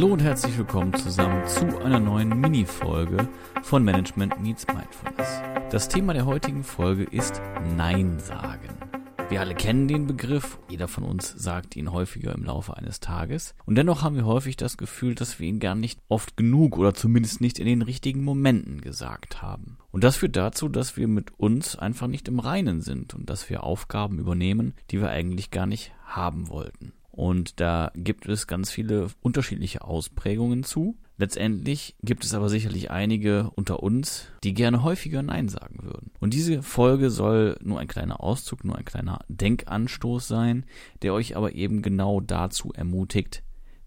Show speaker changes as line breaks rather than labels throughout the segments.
Hallo und herzlich willkommen zusammen zu einer neuen Mini-Folge von Management Meets Mindfulness. Das Thema der heutigen Folge ist Nein sagen. Wir alle kennen den Begriff, jeder von uns sagt ihn häufiger im Laufe eines Tages. Und dennoch haben wir häufig das Gefühl, dass wir ihn gar nicht oft genug oder zumindest nicht in den richtigen Momenten gesagt haben. Und das führt dazu, dass wir mit uns einfach nicht im Reinen sind und dass wir Aufgaben übernehmen, die wir eigentlich gar nicht haben wollten. Und da gibt es ganz viele unterschiedliche Ausprägungen zu. Letztendlich gibt es aber sicherlich einige unter uns, die gerne häufiger Nein sagen würden. Und diese Folge soll nur ein kleiner Auszug, nur ein kleiner Denkanstoß sein, der euch aber eben genau dazu ermutigt,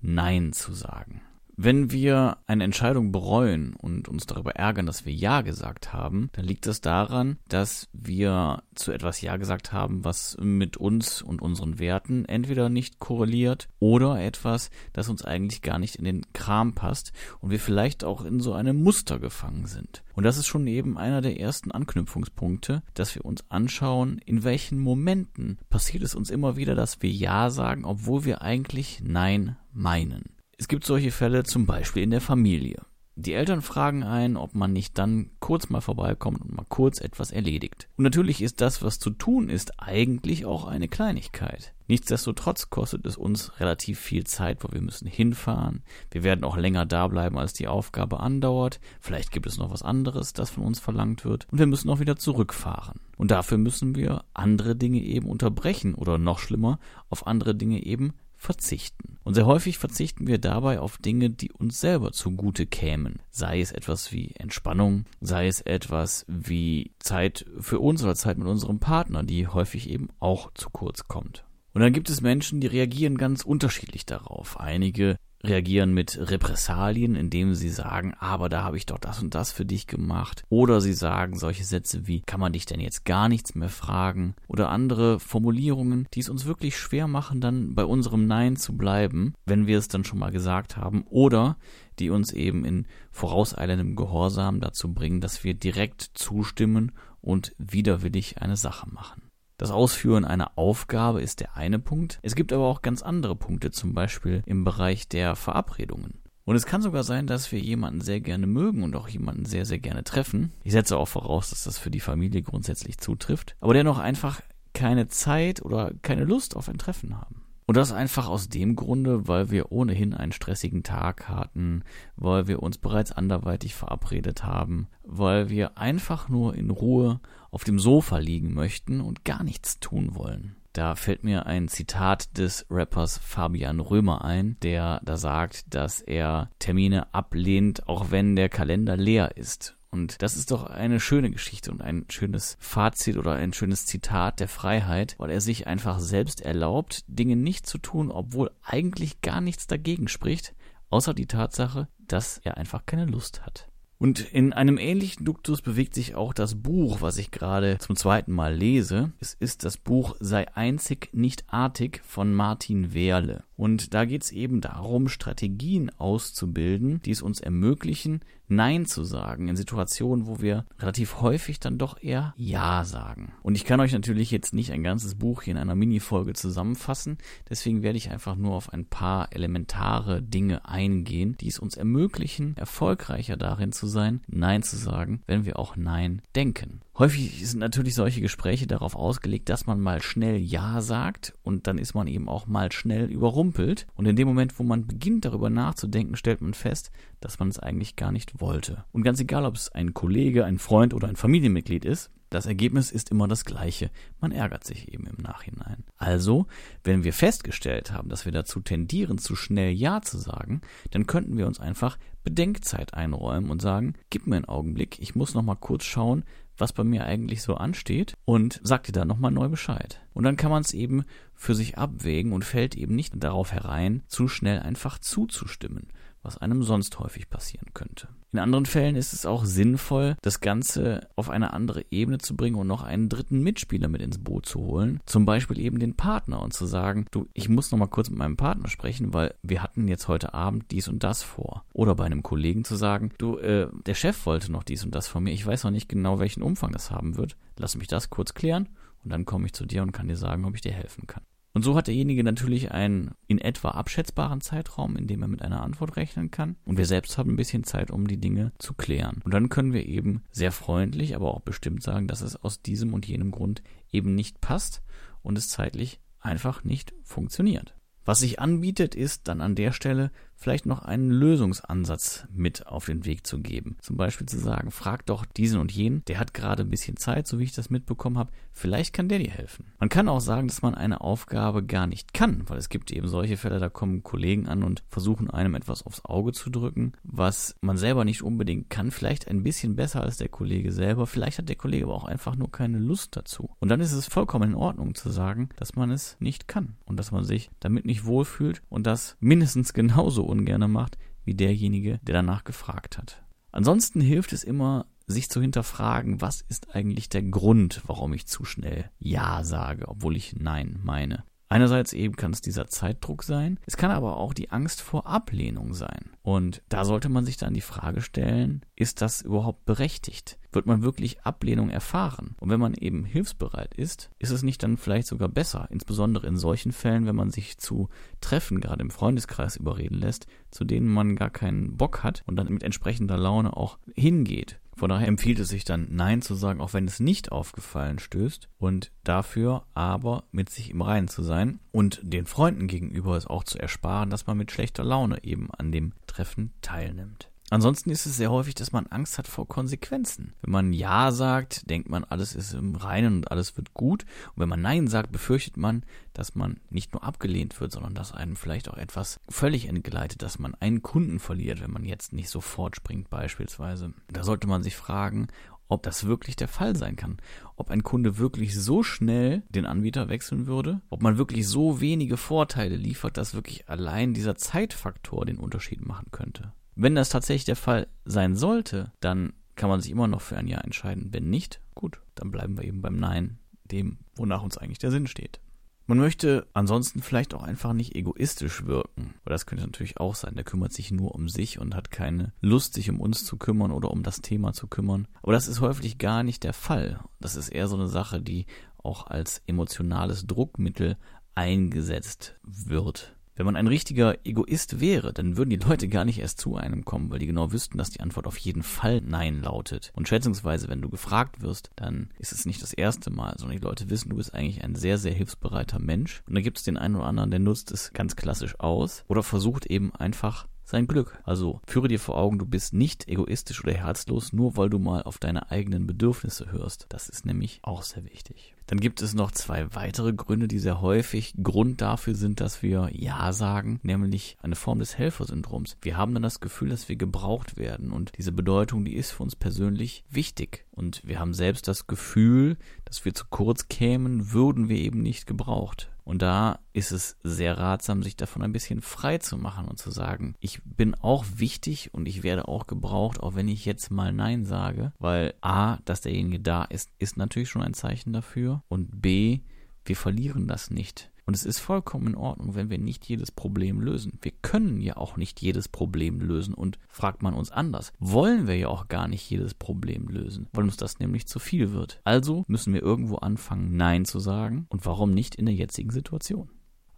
Nein zu sagen. Wenn wir eine Entscheidung bereuen und uns darüber ärgern, dass wir Ja gesagt haben, dann liegt das daran, dass wir zu etwas Ja gesagt haben, was mit uns und unseren Werten entweder nicht korreliert oder etwas, das uns eigentlich gar nicht in den Kram passt und wir vielleicht auch in so einem Muster gefangen sind. Und das ist schon eben einer der ersten Anknüpfungspunkte, dass wir uns anschauen, in welchen Momenten passiert es uns immer wieder, dass wir Ja sagen, obwohl wir eigentlich Nein meinen. Es gibt solche Fälle zum Beispiel in der Familie. Die Eltern fragen einen, ob man nicht dann kurz mal vorbeikommt und mal kurz etwas erledigt. Und natürlich ist das, was zu tun ist, eigentlich auch eine Kleinigkeit. Nichtsdestotrotz kostet es uns relativ viel Zeit, wo wir müssen hinfahren. Wir werden auch länger da bleiben, als die Aufgabe andauert. Vielleicht gibt es noch was anderes, das von uns verlangt wird. Und wir müssen auch wieder zurückfahren. Und dafür müssen wir andere Dinge eben unterbrechen oder noch schlimmer, auf andere Dinge eben verzichten. Und sehr häufig verzichten wir dabei auf Dinge, die uns selber zugute kämen. Sei es etwas wie Entspannung, sei es etwas wie Zeit für uns oder Zeit mit unserem Partner, die häufig eben auch zu kurz kommt. Und dann gibt es Menschen, die reagieren ganz unterschiedlich darauf. Einige reagieren mit Repressalien, indem sie sagen, aber da habe ich doch das und das für dich gemacht. Oder sie sagen solche Sätze wie, kann man dich denn jetzt gar nichts mehr fragen? Oder andere Formulierungen, die es uns wirklich schwer machen, dann bei unserem Nein zu bleiben, wenn wir es dann schon mal gesagt haben. Oder die uns eben in vorauseilendem Gehorsam dazu bringen, dass wir direkt zustimmen und widerwillig eine Sache machen. Das Ausführen einer Aufgabe ist der eine Punkt. Es gibt aber auch ganz andere Punkte, zum Beispiel im Bereich der Verabredungen. Und es kann sogar sein, dass wir jemanden sehr gerne mögen und auch jemanden sehr, sehr gerne treffen. Ich setze auch voraus, dass das für die Familie grundsätzlich zutrifft. Aber dennoch einfach keine Zeit oder keine Lust auf ein Treffen haben. Und das einfach aus dem Grunde, weil wir ohnehin einen stressigen Tag hatten, weil wir uns bereits anderweitig verabredet haben, weil wir einfach nur in Ruhe auf dem Sofa liegen möchten und gar nichts tun wollen. Da fällt mir ein Zitat des Rappers Fabian Römer ein, der da sagt, dass er Termine ablehnt, auch wenn der Kalender leer ist. Und das ist doch eine schöne Geschichte und ein schönes Fazit oder ein schönes Zitat der Freiheit, weil er sich einfach selbst erlaubt, Dinge nicht zu tun, obwohl eigentlich gar nichts dagegen spricht, außer die Tatsache, dass er einfach keine Lust hat. Und in einem ähnlichen Duktus bewegt sich auch das Buch, was ich gerade zum zweiten Mal lese. Es ist das Buch Sei einzig nicht artig von Martin Wehrle. Und da geht es eben darum, Strategien auszubilden, die es uns ermöglichen, Nein zu sagen in Situationen, wo wir relativ häufig dann doch eher Ja sagen. Und ich kann euch natürlich jetzt nicht ein ganzes Buch hier in einer Mini-Folge zusammenfassen, deswegen werde ich einfach nur auf ein paar elementare Dinge eingehen, die es uns ermöglichen, erfolgreicher darin zu sein, Nein zu sagen, wenn wir auch Nein denken. Häufig sind natürlich solche Gespräche darauf ausgelegt, dass man mal schnell Ja sagt und dann ist man eben auch mal schnell überrumpelt. Und in dem Moment, wo man beginnt darüber nachzudenken, stellt man fest, dass man es eigentlich gar nicht wollte. Und ganz egal, ob es ein Kollege, ein Freund oder ein Familienmitglied ist, das Ergebnis ist immer das gleiche. Man ärgert sich eben im Nachhinein. Also, wenn wir festgestellt haben, dass wir dazu tendieren, zu schnell Ja zu sagen, dann könnten wir uns einfach Bedenkzeit einräumen und sagen, gib mir einen Augenblick, ich muss noch mal kurz schauen, was bei mir eigentlich so ansteht und sagt dir dann nochmal neu Bescheid. Und dann kann man es eben für sich abwägen und fällt eben nicht darauf herein, zu schnell einfach zuzustimmen, was einem sonst häufig passieren könnte. In anderen Fällen ist es auch sinnvoll, das Ganze auf eine andere Ebene zu bringen und noch einen dritten Mitspieler mit ins Boot zu holen. Zum Beispiel eben den Partner und zu sagen, du, ich muss noch mal kurz mit meinem Partner sprechen, weil wir hatten jetzt heute Abend dies und das vor. Oder bei einem Kollegen zu sagen, du, äh, der Chef wollte noch dies und das von mir. Ich weiß noch nicht genau, welchen Umfang das haben wird. Lass mich das kurz klären und dann komme ich zu dir und kann dir sagen, ob ich dir helfen kann. Und so hat derjenige natürlich einen in etwa abschätzbaren Zeitraum, in dem er mit einer Antwort rechnen kann. Und wir selbst haben ein bisschen Zeit, um die Dinge zu klären. Und dann können wir eben sehr freundlich, aber auch bestimmt sagen, dass es aus diesem und jenem Grund eben nicht passt und es zeitlich einfach nicht funktioniert. Was sich anbietet, ist dann an der Stelle vielleicht noch einen Lösungsansatz mit auf den Weg zu geben. Zum Beispiel zu sagen, frag doch diesen und jenen, der hat gerade ein bisschen Zeit, so wie ich das mitbekommen habe, vielleicht kann der dir helfen. Man kann auch sagen, dass man eine Aufgabe gar nicht kann, weil es gibt eben solche Fälle, da kommen Kollegen an und versuchen einem etwas aufs Auge zu drücken, was man selber nicht unbedingt kann, vielleicht ein bisschen besser als der Kollege selber, vielleicht hat der Kollege aber auch einfach nur keine Lust dazu. Und dann ist es vollkommen in Ordnung zu sagen, dass man es nicht kann und dass man sich damit nicht wohlfühlt und das mindestens genauso ungerne macht wie derjenige, der danach gefragt hat. Ansonsten hilft es immer, sich zu hinterfragen, was ist eigentlich der Grund, warum ich zu schnell Ja sage, obwohl ich Nein meine. Einerseits eben kann es dieser Zeitdruck sein, es kann aber auch die Angst vor Ablehnung sein. Und da sollte man sich dann die Frage stellen, ist das überhaupt berechtigt? Wird man wirklich Ablehnung erfahren? Und wenn man eben hilfsbereit ist, ist es nicht dann vielleicht sogar besser, insbesondere in solchen Fällen, wenn man sich zu Treffen, gerade im Freundeskreis, überreden lässt, zu denen man gar keinen Bock hat und dann mit entsprechender Laune auch hingeht von daher empfiehlt es sich dann Nein zu sagen, auch wenn es nicht aufgefallen stößt und dafür aber mit sich im Reinen zu sein und den Freunden gegenüber es auch zu ersparen, dass man mit schlechter Laune eben an dem Treffen teilnimmt. Ansonsten ist es sehr häufig, dass man Angst hat vor Konsequenzen. Wenn man Ja sagt, denkt man, alles ist im Reinen und alles wird gut. Und wenn man Nein sagt, befürchtet man, dass man nicht nur abgelehnt wird, sondern dass einem vielleicht auch etwas völlig entgleitet, dass man einen Kunden verliert, wenn man jetzt nicht sofort springt beispielsweise. Da sollte man sich fragen, ob das wirklich der Fall sein kann. Ob ein Kunde wirklich so schnell den Anbieter wechseln würde, ob man wirklich so wenige Vorteile liefert, dass wirklich allein dieser Zeitfaktor den Unterschied machen könnte. Wenn das tatsächlich der Fall sein sollte, dann kann man sich immer noch für ein Ja entscheiden. Wenn nicht, gut, dann bleiben wir eben beim Nein, dem, wonach uns eigentlich der Sinn steht. Man möchte ansonsten vielleicht auch einfach nicht egoistisch wirken. Weil das könnte natürlich auch sein. Der kümmert sich nur um sich und hat keine Lust, sich um uns zu kümmern oder um das Thema zu kümmern. Aber das ist häufig gar nicht der Fall. Das ist eher so eine Sache, die auch als emotionales Druckmittel eingesetzt wird. Wenn man ein richtiger Egoist wäre, dann würden die Leute gar nicht erst zu einem kommen, weil die genau wüssten, dass die Antwort auf jeden Fall Nein lautet. Und schätzungsweise, wenn du gefragt wirst, dann ist es nicht das erste Mal, sondern die Leute wissen, du bist eigentlich ein sehr, sehr hilfsbereiter Mensch. Und da gibt es den einen oder anderen, der nutzt es ganz klassisch aus oder versucht eben einfach sein Glück. Also führe dir vor Augen, du bist nicht egoistisch oder herzlos, nur weil du mal auf deine eigenen Bedürfnisse hörst. Das ist nämlich auch sehr wichtig. Dann gibt es noch zwei weitere Gründe, die sehr häufig Grund dafür sind, dass wir Ja sagen, nämlich eine Form des Helfersyndroms. Wir haben dann das Gefühl, dass wir gebraucht werden und diese Bedeutung, die ist für uns persönlich wichtig. Und wir haben selbst das Gefühl, dass wir zu kurz kämen, würden wir eben nicht gebraucht. Und da ist es sehr ratsam, sich davon ein bisschen frei zu machen und zu sagen, ich bin auch wichtig und ich werde auch gebraucht, auch wenn ich jetzt mal Nein sage, weil A, dass derjenige da ist, ist natürlich schon ein Zeichen dafür und B, wir verlieren das nicht. Und es ist vollkommen in Ordnung, wenn wir nicht jedes Problem lösen. Wir können ja auch nicht jedes Problem lösen. Und fragt man uns anders, wollen wir ja auch gar nicht jedes Problem lösen, weil uns das nämlich zu viel wird. Also müssen wir irgendwo anfangen, Nein zu sagen. Und warum nicht in der jetzigen Situation?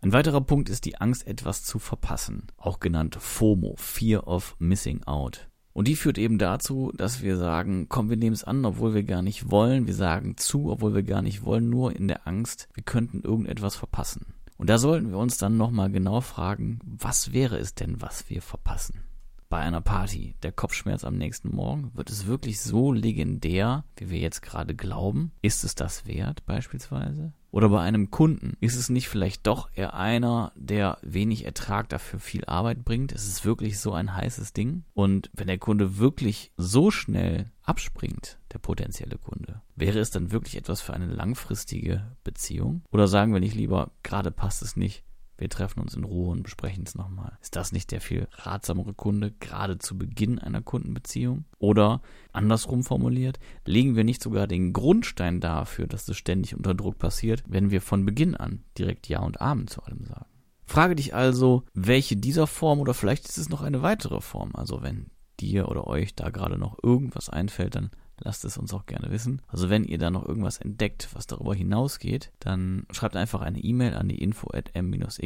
Ein weiterer Punkt ist die Angst, etwas zu verpassen, auch genannt FOMO, Fear of Missing Out. Und die führt eben dazu, dass wir sagen, komm, wir nehmen es an, obwohl wir gar nicht wollen. Wir sagen zu, obwohl wir gar nicht wollen, nur in der Angst, wir könnten irgendetwas verpassen. Und da sollten wir uns dann nochmal genau fragen, was wäre es denn, was wir verpassen? Bei einer Party, der Kopfschmerz am nächsten Morgen, wird es wirklich so legendär, wie wir jetzt gerade glauben? Ist es das wert beispielsweise? Oder bei einem Kunden ist es nicht vielleicht doch eher einer, der wenig Ertrag dafür viel Arbeit bringt? Ist es wirklich so ein heißes Ding? Und wenn der Kunde wirklich so schnell abspringt, der potenzielle Kunde, wäre es dann wirklich etwas für eine langfristige Beziehung? Oder sagen wir nicht lieber, gerade passt es nicht, wir treffen uns in Ruhe und besprechen es nochmal. Ist das nicht der viel ratsamere Kunde, gerade zu Beginn einer Kundenbeziehung? Oder andersrum formuliert, legen wir nicht sogar den Grundstein dafür, dass es ständig unter Druck passiert, wenn wir von Beginn an direkt Ja und Amen zu allem sagen? Frage dich also, welche dieser Form oder vielleicht ist es noch eine weitere Form. Also wenn dir oder euch da gerade noch irgendwas einfällt, dann lasst es uns auch gerne wissen. Also wenn ihr da noch irgendwas entdeckt, was darüber hinausgeht, dann schreibt einfach eine E-Mail an die info at m-x-m.net.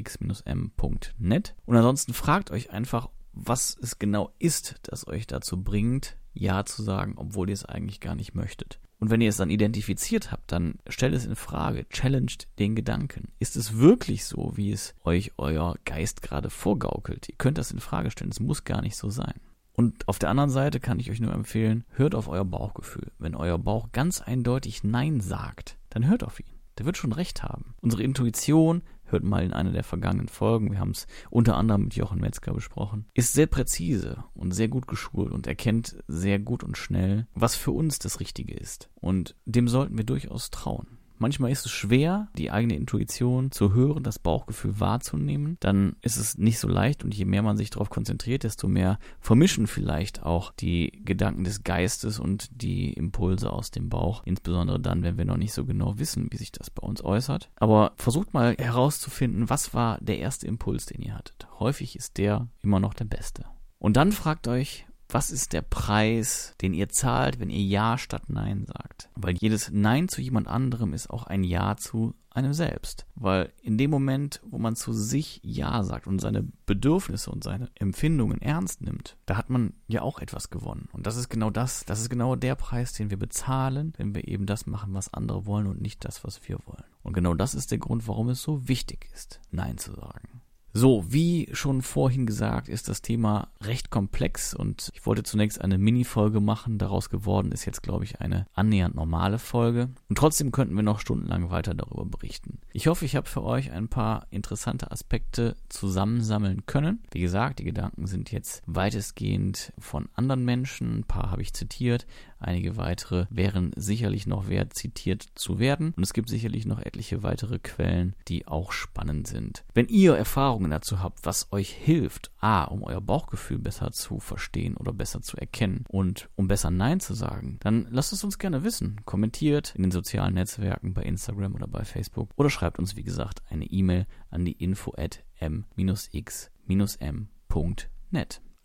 Und ansonsten fragt euch einfach, was es genau ist, das euch dazu bringt, Ja zu sagen, obwohl ihr es eigentlich gar nicht möchtet. Und wenn ihr es dann identifiziert habt, dann stellt es in Frage, challenged den Gedanken. Ist es wirklich so, wie es euch euer Geist gerade vorgaukelt? Ihr könnt das in Frage stellen, es muss gar nicht so sein. Und auf der anderen Seite kann ich euch nur empfehlen, hört auf euer Bauchgefühl. Wenn euer Bauch ganz eindeutig Nein sagt, dann hört auf ihn. Der wird schon recht haben. Unsere Intuition hört mal in einer der vergangenen Folgen, wir haben es unter anderem mit Jochen Metzger besprochen, ist sehr präzise und sehr gut geschult und erkennt sehr gut und schnell, was für uns das Richtige ist. Und dem sollten wir durchaus trauen. Manchmal ist es schwer, die eigene Intuition zu hören, das Bauchgefühl wahrzunehmen. Dann ist es nicht so leicht und je mehr man sich darauf konzentriert, desto mehr vermischen vielleicht auch die Gedanken des Geistes und die Impulse aus dem Bauch. Insbesondere dann, wenn wir noch nicht so genau wissen, wie sich das bei uns äußert. Aber versucht mal herauszufinden, was war der erste Impuls, den ihr hattet. Häufig ist der immer noch der beste. Und dann fragt euch, was ist der Preis, den ihr zahlt, wenn ihr Ja statt Nein sagt? Weil jedes Nein zu jemand anderem ist auch ein Ja zu einem selbst. Weil in dem Moment, wo man zu sich Ja sagt und seine Bedürfnisse und seine Empfindungen ernst nimmt, da hat man ja auch etwas gewonnen. Und das ist genau das, das ist genau der Preis, den wir bezahlen, wenn wir eben das machen, was andere wollen und nicht das, was wir wollen. Und genau das ist der Grund, warum es so wichtig ist, Nein zu sagen. So, wie schon vorhin gesagt, ist das Thema recht komplex und ich wollte zunächst eine Mini-Folge machen. Daraus geworden ist jetzt, glaube ich, eine annähernd normale Folge. Und trotzdem könnten wir noch stundenlang weiter darüber berichten. Ich hoffe, ich habe für euch ein paar interessante Aspekte zusammensammeln können. Wie gesagt, die Gedanken sind jetzt weitestgehend von anderen Menschen. Ein paar habe ich zitiert. Einige weitere wären sicherlich noch wert, zitiert zu werden. Und es gibt sicherlich noch etliche weitere Quellen, die auch spannend sind. Wenn ihr Erfahrungen dazu habt, was euch hilft, a, um euer Bauchgefühl besser zu verstehen oder besser zu erkennen und um besser Nein zu sagen, dann lasst es uns gerne wissen. Kommentiert in den sozialen Netzwerken bei Instagram oder bei Facebook oder schreibt uns, wie gesagt, eine E-Mail an die info at m-x-m.net.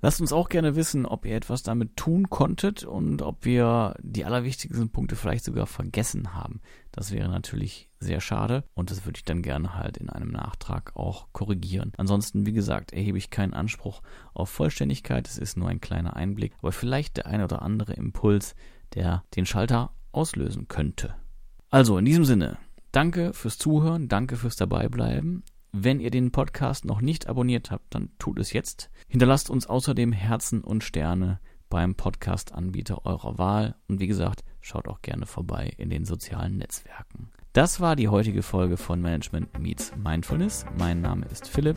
Lasst uns auch gerne wissen, ob ihr etwas damit tun konntet und ob wir die allerwichtigsten Punkte vielleicht sogar vergessen haben. Das wäre natürlich sehr schade und das würde ich dann gerne halt in einem Nachtrag auch korrigieren. Ansonsten, wie gesagt, erhebe ich keinen Anspruch auf Vollständigkeit. Es ist nur ein kleiner Einblick, aber vielleicht der ein oder andere Impuls, der den Schalter auslösen könnte. Also in diesem Sinne, danke fürs Zuhören, danke fürs Dabeibleiben. Wenn ihr den Podcast noch nicht abonniert habt, dann tut es jetzt. Hinterlasst uns außerdem Herzen und Sterne beim Podcast-Anbieter eurer Wahl. Und wie gesagt, schaut auch gerne vorbei in den sozialen Netzwerken. Das war die heutige Folge von Management Meets Mindfulness. Mein Name ist Philipp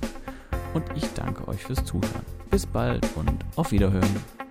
und ich danke euch fürs Zuhören. Bis bald und auf Wiederhören.